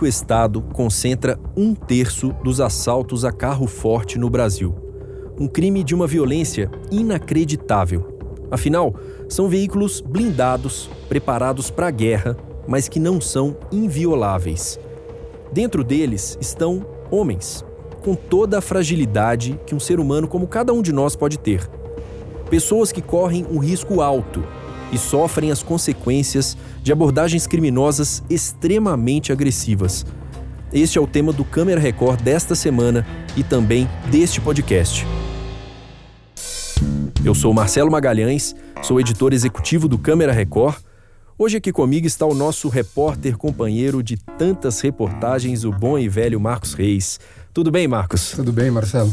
único estado concentra um terço dos assaltos a carro forte no Brasil. Um crime de uma violência inacreditável. Afinal, são veículos blindados, preparados para a guerra, mas que não são invioláveis. Dentro deles estão homens, com toda a fragilidade que um ser humano como cada um de nós pode ter. Pessoas que correm um risco alto e sofrem as consequências de abordagens criminosas extremamente agressivas. Este é o tema do Câmera Record desta semana e também deste podcast. Eu sou Marcelo Magalhães, sou editor executivo do Câmera Record. Hoje aqui comigo está o nosso repórter companheiro de tantas reportagens, o bom e velho Marcos Reis. Tudo bem, Marcos? Tudo bem, Marcelo.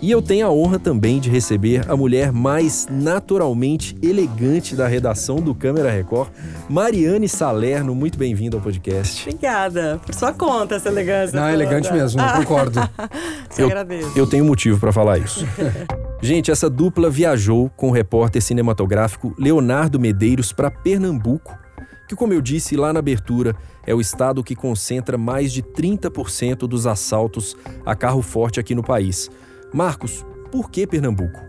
E eu tenho a honra também de receber a mulher mais naturalmente elegante da redação do Câmera Record, Mariane Salerno. Muito bem-vinda ao podcast. Obrigada. Por sua conta, essa elegância. Não, é elegante mesmo, eu concordo. Te agradeço. Eu tenho motivo para falar isso. Gente, essa dupla viajou com o repórter cinematográfico Leonardo Medeiros para Pernambuco, que, como eu disse lá na abertura, é o estado que concentra mais de 30% dos assaltos a carro forte aqui no país. Marcos, por que Pernambuco?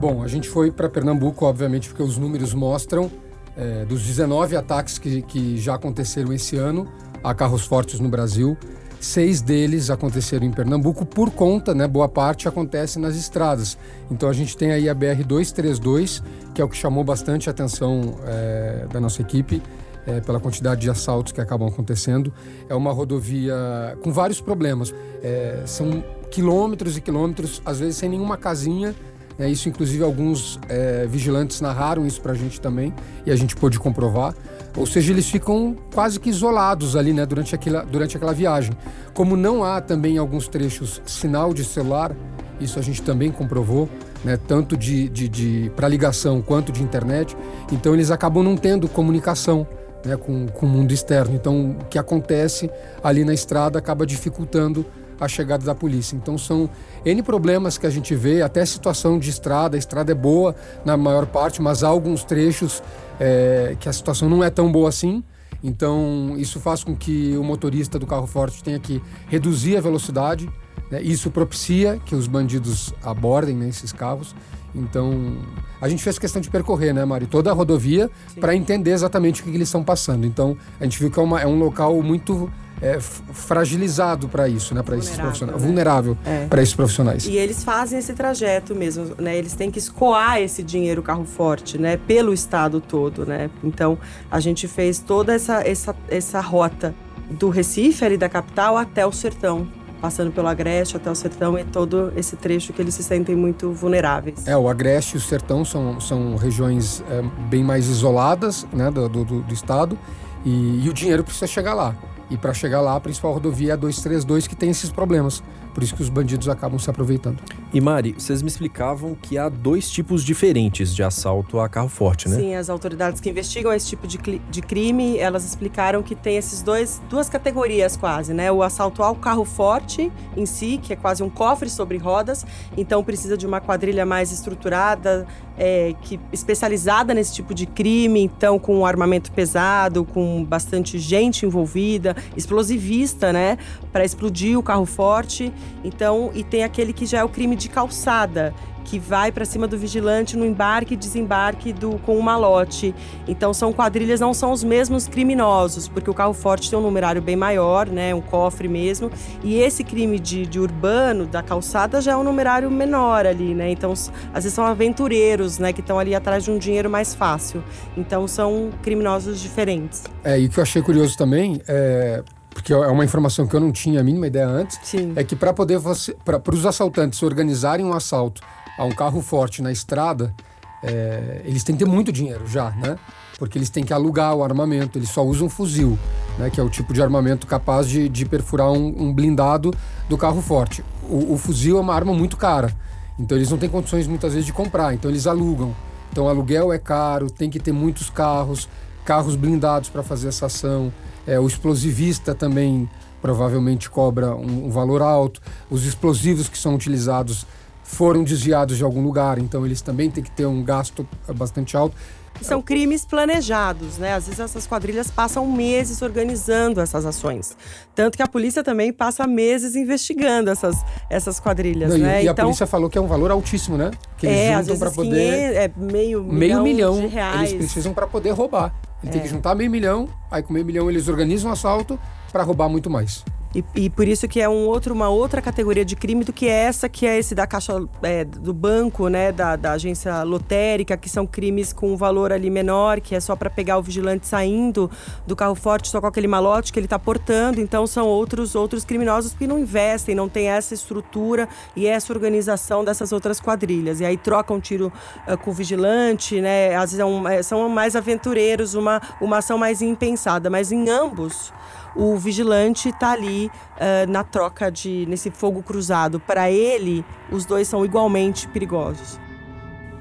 Bom, a gente foi para Pernambuco, obviamente, porque os números mostram é, dos 19 ataques que, que já aconteceram esse ano a carros fortes no Brasil, seis deles aconteceram em Pernambuco por conta, né, boa parte acontece nas estradas. Então a gente tem aí a BR 232, que é o que chamou bastante a atenção é, da nossa equipe. É, pela quantidade de assaltos que acabam acontecendo. É uma rodovia com vários problemas. É, são quilômetros e quilômetros, às vezes sem nenhuma casinha. É, isso, inclusive, alguns é, vigilantes narraram isso para a gente também e a gente pôde comprovar. Ou seja, eles ficam quase que isolados ali né, durante, aquela, durante aquela viagem. Como não há também em alguns trechos sinal de celular, isso a gente também comprovou, né, tanto de, de, de para ligação quanto de internet, então eles acabam não tendo comunicação. Né, com, com o mundo externo. Então, o que acontece ali na estrada acaba dificultando a chegada da polícia. Então são N problemas que a gente vê, até situação de estrada, a estrada é boa na maior parte, mas há alguns trechos é, que a situação não é tão boa assim. Então isso faz com que o motorista do carro forte tenha que reduzir a velocidade. Né? Isso propicia que os bandidos abordem né, esses carros. Então, a gente fez questão de percorrer, né, Mari, toda a rodovia para entender exatamente o que, que eles estão passando. Então, a gente viu que é, uma, é um local muito é, fragilizado para isso, né? Para esses profissionais, né? vulnerável é. para esses profissionais. E eles fazem esse trajeto mesmo, né? Eles têm que escoar esse dinheiro carro forte, né? Pelo estado todo, né? Então a gente fez toda essa essa essa rota do Recife ali da capital até o sertão, passando pelo Agreste até o Sertão e todo esse trecho que eles se sentem muito vulneráveis. É, o Agreste e o Sertão são, são regiões é, bem mais isoladas né, do, do, do estado e, e, o dinheiro precisa chegar lá. E para chegar lá, a principal rodovia é a 232, que tem esses problemas. Por isso que os bandidos acabam se aproveitando. E Mari, vocês me explicavam que há dois tipos diferentes de assalto a carro forte, né? Sim, as autoridades que investigam esse tipo de, de crime, elas explicaram que tem esses dois duas categorias quase, né? O assalto ao carro forte em si, que é quase um cofre sobre rodas, então precisa de uma quadrilha mais estruturada, é, que especializada nesse tipo de crime, então com armamento pesado, com bastante gente envolvida, explosivista, né, para explodir o carro forte. Então, e tem aquele que já é o crime de calçada, que vai para cima do vigilante no embarque e desembarque do, com o malote. Então são quadrilhas, não são os mesmos criminosos, porque o carro forte tem um numerário bem maior, né, um cofre mesmo. E esse crime de, de urbano, da calçada, já é um numerário menor ali, né? Então às vezes são aventureiros, né, que estão ali atrás de um dinheiro mais fácil. Então são criminosos diferentes. É, e o que eu achei curioso também é porque é uma informação que eu não tinha a mínima ideia antes, Sim. é que para poder você, para os assaltantes organizarem um assalto a um carro forte na estrada, é, eles têm que ter muito dinheiro já, né? Porque eles têm que alugar o armamento, eles só usam fuzil, né? Que é o tipo de armamento capaz de, de perfurar um, um, blindado do carro forte. O, o, fuzil é uma arma muito cara, então eles não têm condições muitas vezes de comprar, então eles alugam. Então aluguel é caro, tem que ter muitos carros, carros blindados para fazer essa ação. É, o explosivista também provavelmente cobra um, um valor alto. Os explosivos que são utilizados foram desviados de algum lugar, então eles também têm que ter um gasto bastante alto. São crimes planejados, né? Às vezes essas quadrilhas passam meses organizando essas ações. Tanto que a polícia também passa meses investigando essas, essas quadrilhas, Não, e- né? E, a polícia falou que é um valor altíssimo, né? Que eles é, para poder. 500, é meio, meio milhão de reais. eles precisam para poder roubar. Ele tem É. que juntar meio milhão, aí com meio milhão eles organizam um assalto para roubar muito mais. E, e por isso que é um outro, uma outra categoria de crime do que essa, que é esse da caixa é, do banco, né, da, da agência lotérica, que são crimes com um valor ali menor, que é só para pegar o vigilante saindo do carro forte só com aquele malote que ele está portando. Então são outros outros criminosos que não investem, não tem essa estrutura e essa organização dessas outras quadrilhas. E aí trocam tiro eh, com o vigilante, né? Às vezes é um- é, são mais aventureiros, uma, uma ação mais impensada, mas em ambos o vigilante está ali ah, na troca de nesse fogo cruzado. Para ele, os dois são igualmente perigosos.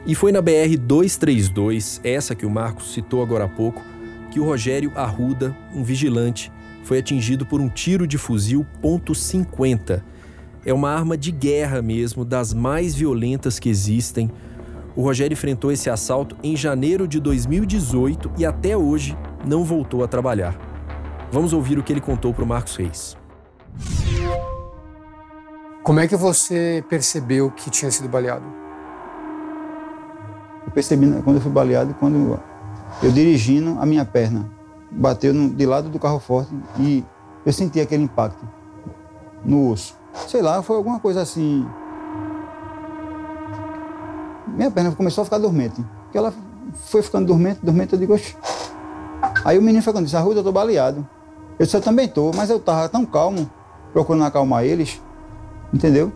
E foi na BR 232, essa que o Marcos citou agora há pouco, que o Rogério Arruda, um vigilante, foi atingido por um tiro de fuzil .50. É uma arma de guerra mesmo, das mais violentas que existem. O Rogério enfrentou esse assalto em janeiro de 2018 e até hoje não voltou a trabalhar. Vamos ouvir o que ele contou para o Marcos Reis. Como é que você percebeu que tinha sido baleado? Eu percebi né, quando eu fui baleado, quando eu dirigindo a minha perna bateu no- de lado do carro forte e eu senti aquele impacto no osso. Sei lá, foi alguma coisa assim. Minha perna começou a ficar dormente. Porque ela foi ficando dormente, dormente, eu digo, Oxi. Aí o menino foi quando disse, Arruda, eu tô baleado. Eu disse, eu também tô, mas eu tava tão calmo, procurando acalmar eles, entendeu?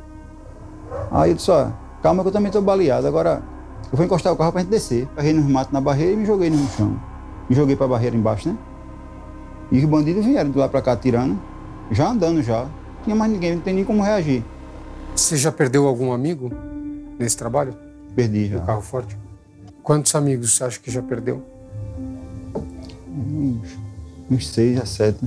Aí eu disse, ó, calma que eu também tô baleado. Agora, eu vou encostar o carro pra gente descer. Carrei nos matos na barreira e me joguei no chão. Me joguei pra barreira embaixo, né? E os bandidos vieram de lá pra cá atirando, já andando já. Não tinha mais ninguém, não tem nem como reagir. Você já perdeu algum amigo nesse trabalho? Perdi já. No carro forte? Quantos amigos você acha que já perdeu? Uns, uns seis a sete.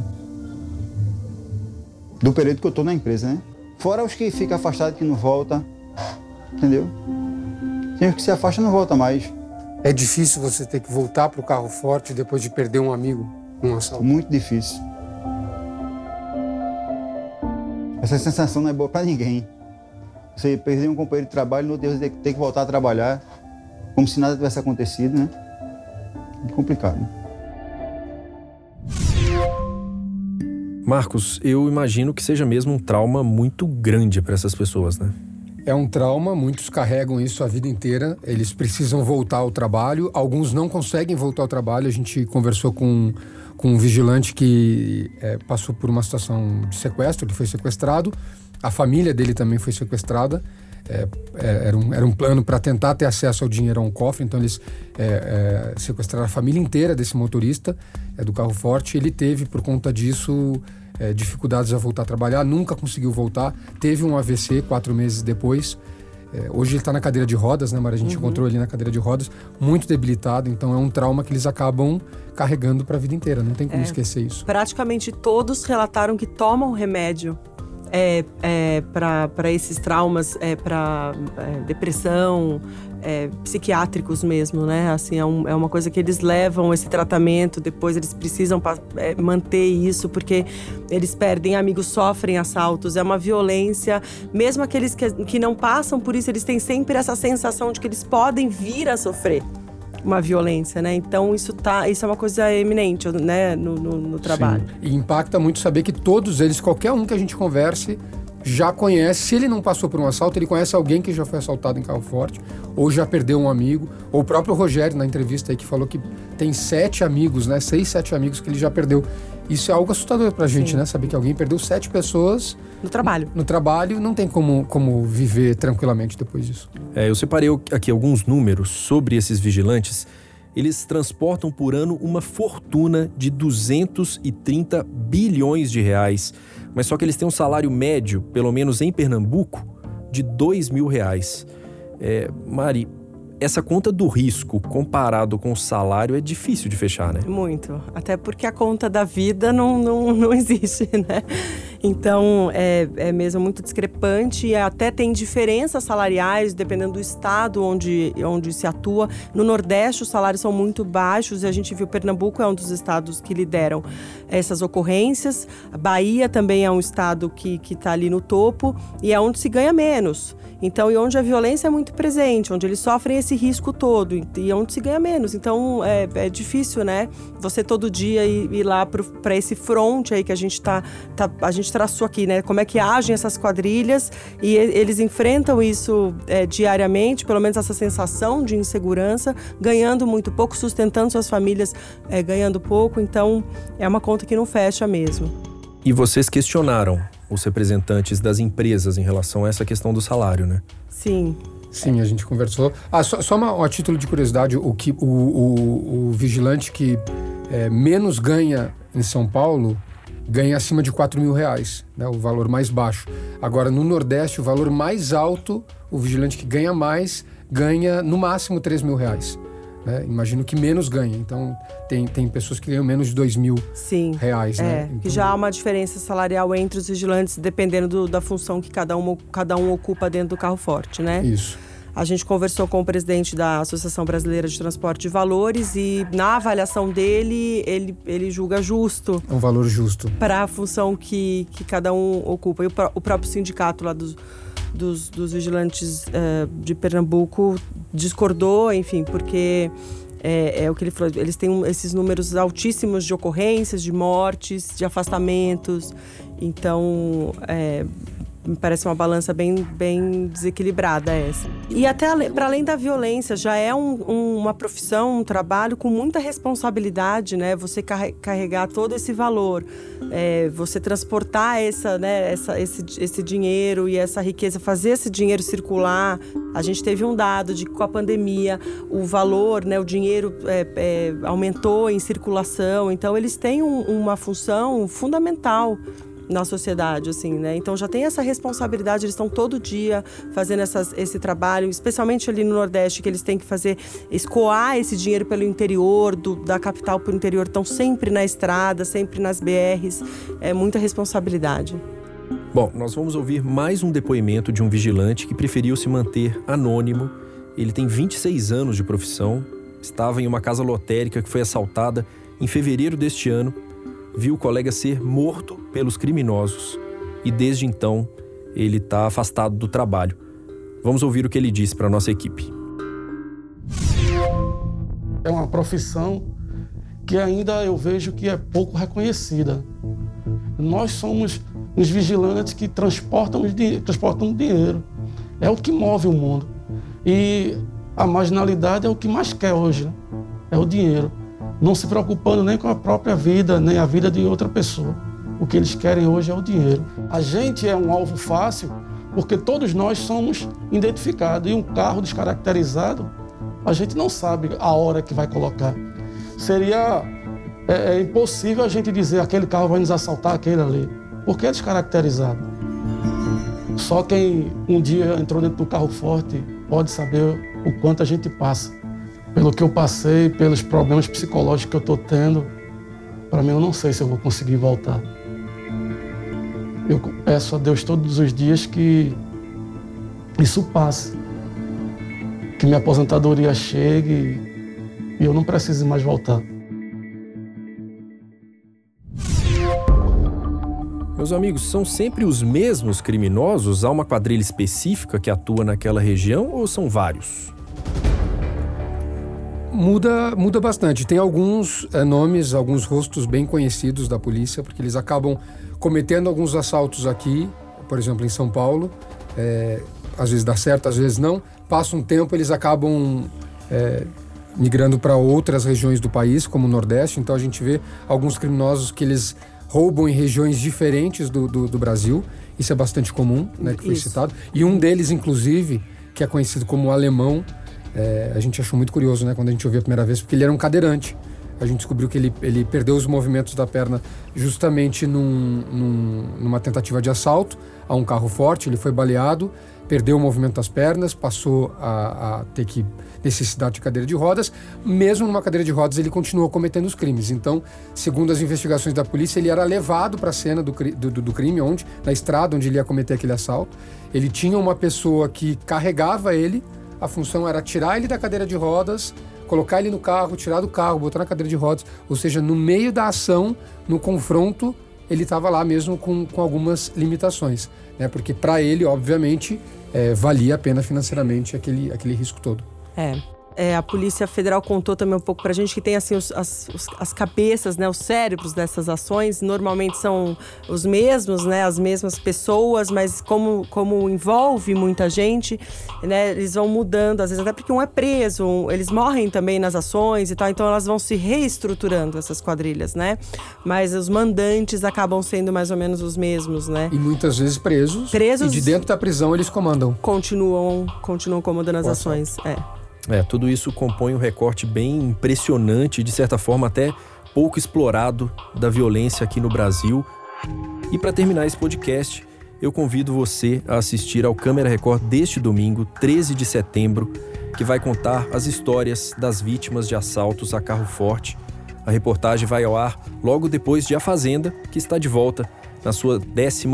Do período que eu tô na empresa, né? Fora os que ficam afastados que não volta. Entendeu? Tem os que se afastam e não volta mais. É difícil você ter que voltar para o carro forte depois de perder um amigo num assalto. Muito difícil. Essa sensação não é boa para ninguém. Você perder um companheiro de trabalho, no outro dia você ter que voltar a trabalhar, como se nada tivesse acontecido, né? É complicado. Marcos, eu imagino que seja mesmo um trauma muito grande para essas pessoas, né? É um trauma, muitos carregam isso a vida inteira. Eles precisam voltar ao trabalho, alguns não conseguem voltar ao trabalho. A gente conversou com, com um vigilante que é, passou por uma situação de sequestro, ele foi sequestrado. A família dele também foi sequestrada. É, é, era, um, era um plano para tentar ter acesso ao dinheiro a um cofre, então eles é, é, sequestraram a família inteira desse motorista é, do carro forte. Ele teve, por conta disso, é, dificuldades a voltar a trabalhar, nunca conseguiu voltar. Teve um AVC quatro meses depois. Hoje ele está na cadeira de rodas, né, Mara? A gente encontrou ele na cadeira de rodas, muito debilitado. Então é um trauma que eles acabam carregando para a vida inteira. Não tem como esquecer isso. Praticamente todos relataram que tomam remédio é, é, para esses traumas, é, para depressão, é, psiquiátricos mesmo, né? Assim, é, um- é uma coisa que eles levam esse tratamento, depois eles precisam é, manter isso, porque eles perdem amigos, sofrem assaltos, é uma violência. Mesmo aqueles que, que não passam por isso, eles têm sempre essa sensação de que eles podem vir a sofrer uma violência, né? Então isso tá, isso é uma coisa eminente, né, no, no- no trabalho. Sim. E impacta muito saber que todos eles, qualquer um que a gente converse, já conhece. Se ele não passou por um assalto, ele conhece alguém que já foi assaltado em carro forte, ou já perdeu um amigo, ou o próprio Rogério na entrevista aí que falou que tem sete amigos, né? Seis, sete amigos que ele já perdeu. Isso é algo assustador pra gente, Sim. né? Saber que alguém perdeu sete pessoas No trabalho. no trabalho, não tem como, como viver tranquilamente depois disso. É, eu separei aqui alguns números sobre esses vigilantes. Eles transportam por ano uma fortuna de 230 bilhões de reais. Mas só que eles têm um salário médio, pelo menos em Pernambuco, de 2 mil reais. É, Mari, essa conta do risco comparado com o salário é difícil de fechar, né? Muito. Até porque a conta da vida não, não, não existe, né? Então, é, é mesmo muito discrepante e até tem diferenças salariais dependendo do estado onde, onde se atua. No Nordeste, os salários são muito baixos e a gente viu Pernambuco é um dos estados que lideram essas ocorrências. A Bahia também é um estado que está ali no topo e é onde se ganha menos. Então, e onde a violência é muito presente, onde eles sofrem esse risco todo e onde se ganha menos. Então, é, é difícil, né? Você todo dia ir, ir lá para esse front aí que a gente tá, tá, a gente traçou aqui, né? Como é que agem essas quadrilhas e eles enfrentam isso é, diariamente, pelo menos essa sensação de insegurança, ganhando muito pouco, sustentando suas famílias é, ganhando pouco. Então, é uma conta que não fecha mesmo. E vocês questionaram os representantes das empresas em relação a essa questão do salário, né? Sim. Sim, a gente conversou. Ah, só, só uma, a título de curiosidade, o, que, o, o, o vigilante que é, menos ganha em São Paulo ganha acima de 4 mil reais, né, o valor mais baixo. Agora, no Nordeste, o valor mais alto, o vigilante que ganha mais, ganha no máximo 3 mil reais. Né? Imagino que menos ganha. Então, tem, tem pessoas que ganham menos de 2 mil Sim, reais. É, né? Então, que já há uma diferença salarial entre os vigilantes, dependendo do, da função que cada um, cada um ocupa dentro do carro forte, né? Isso. A gente conversou com o presidente da Associação Brasileira de Transporte de Valores e, na avaliação dele, ele, ele julga justo. É um valor justo. Para a função que, que cada um ocupa. E o, o próprio sindicato lá dos, dos, dos vigilantes uh, de Pernambuco discordou, enfim, porque é, é, o que ele falou, eles têm esses números altíssimos de ocorrências, de mortes, de afastamentos. Então, é, me parece uma balança bem, bem desequilibrada essa. E até para além da violência, já é um, um, uma profissão, um trabalho com muita responsabilidade, né? Você carregar todo esse valor, é, você transportar essa, né, essa, esse, esse dinheiro e essa riqueza, fazer esse dinheiro circular. A gente teve um dado de que com a pandemia o valor, né, o dinheiro é, é, aumentou em circulação. Então eles têm um, uma função fundamental na sociedade, assim, né? Então já tem essa responsabilidade, eles estão todo dia fazendo essas, esse trabalho, especialmente ali no Nordeste, que eles têm que fazer, escoar esse dinheiro pelo interior, do, da capital para o interior, estão sempre na estrada, sempre nas BRs, é muita responsabilidade. Bom, nós vamos ouvir mais um depoimento de um vigilante que preferiu se manter anônimo. Ele tem 26 anos de profissão, estava em uma casa lotérica que foi assaltada em fevereiro deste ano viu o colega ser morto pelos criminosos e desde então ele está afastado do trabalho. Vamos ouvir o que ele disse para nossa equipe. É uma profissão que ainda eu vejo que é pouco reconhecida. Nós somos os vigilantes que transportam, transportam dinheiro. É o que move o mundo. E a marginalidade é o que mais quer hoje, né? é o dinheiro não se preocupando nem com a própria vida, nem a vida de outra pessoa. O que eles querem hoje é o dinheiro. A gente é um alvo fácil porque todos nós somos identificados e um carro descaracterizado, a gente não sabe a hora que vai colocar. Seria é, é impossível a gente dizer aquele carro vai nos assaltar, aquele ali, porque é descaracterizado. Só quem um dia entrou dentro do carro forte pode saber o quanto a gente passa pelo que eu passei, pelos problemas psicológicos que eu estou tendo, para mim eu não sei se eu vou conseguir voltar. Eu peço a Deus todos os dias que isso passe, que minha aposentadoria chegue e eu não precise mais voltar. Meus amigos, são sempre os mesmos criminosos? Há uma quadrilha específica que atua naquela região ou são vários? Muda, muda bastante. Tem alguns é, nomes, alguns rostos bem conhecidos da polícia, porque eles acabam cometendo alguns assaltos aqui, por exemplo, em São Paulo. É, às vezes dá certo, às vezes não. Passa um tempo, eles acabam é, migrando para outras regiões do país, como o Nordeste. Então a gente vê alguns criminosos que eles roubam em regiões diferentes do, do, do Brasil. Isso é bastante comum, né, que foi Isso. citado. E um deles, inclusive, que é conhecido como alemão, é, a gente achou muito curioso, né, quando a gente ouviu a primeira vez, porque ele era um cadeirante. A gente descobriu que ele, ele perdeu os movimentos da perna justamente num, num, numa tentativa de assalto a um carro forte. Ele foi baleado, perdeu o movimento das pernas, passou a, a ter que necessidade de cadeira de rodas. Mesmo numa cadeira de rodas, ele continuou cometendo os crimes. Então, segundo as investigações da polícia, ele era levado para a cena do, do, do, crime, onde na estrada onde ele ia cometer aquele assalto. Ele tinha uma pessoa que carregava ele. A função era tirar ele da cadeira de rodas, colocar ele no carro, tirar do carro, botar na cadeira de rodas. Ou seja, no meio da ação, no confronto, ele estava lá mesmo com, com algumas limitações. Né? Porque para ele, obviamente, é, valia a pena financeiramente aquele, aquele risco todo. É. É, a Polícia Federal contou também um pouco pra gente que tem assim os, as, os, as cabeças, né, os cérebros dessas ações normalmente são os mesmos, né, as mesmas pessoas, mas como, como envolve muita gente, né, eles vão mudando, às vezes até porque um é preso, eles morrem também nas ações e tal, então elas vão se reestruturando essas quadrilhas, né? Mas os mandantes acabam sendo mais ou menos os mesmos, né? E muitas vezes presos. Presos. E de dentro da prisão eles comandam. Continuam, continuam comandando as ações, é. É, tudo isso compõe um recorte bem impressionante, de certa forma até pouco explorado da violência aqui no Brasil. E para terminar esse podcast, eu convido você a assistir ao Câmera Record deste domingo, 13 de setembro, que vai contar as histórias das vítimas de assaltos a carro forte. A reportagem vai ao ar logo depois de A Fazenda, que está de volta na sua 12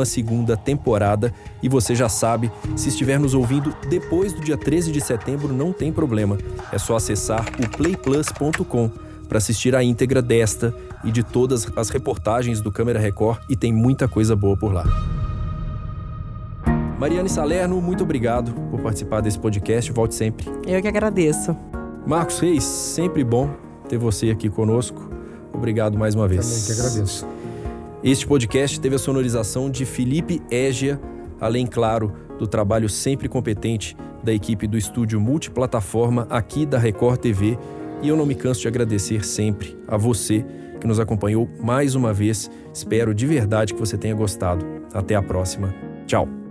temporada. E você já sabe, se estiver nos ouvindo depois do dia 13 de setembro, não tem problema. É só acessar o playplus.com para assistir a íntegra desta e de todas as reportagens do Câmera Record e tem muita coisa boa por lá. Mariane Salerno, muito obrigado por participar desse podcast. Volte sempre. Eu que agradeço. Marcos Reis, sempre bom ter você aqui conosco. Obrigado mais uma vez. Também que agradeço. Este podcast teve a sonorização de Felipe Égia, além, claro, do trabalho sempre competente da equipe do estúdio multiplataforma aqui da Record TV. E eu não me canso de agradecer sempre a você que nos acompanhou mais uma vez. Espero de verdade que você tenha gostado. Até a próxima. Tchau.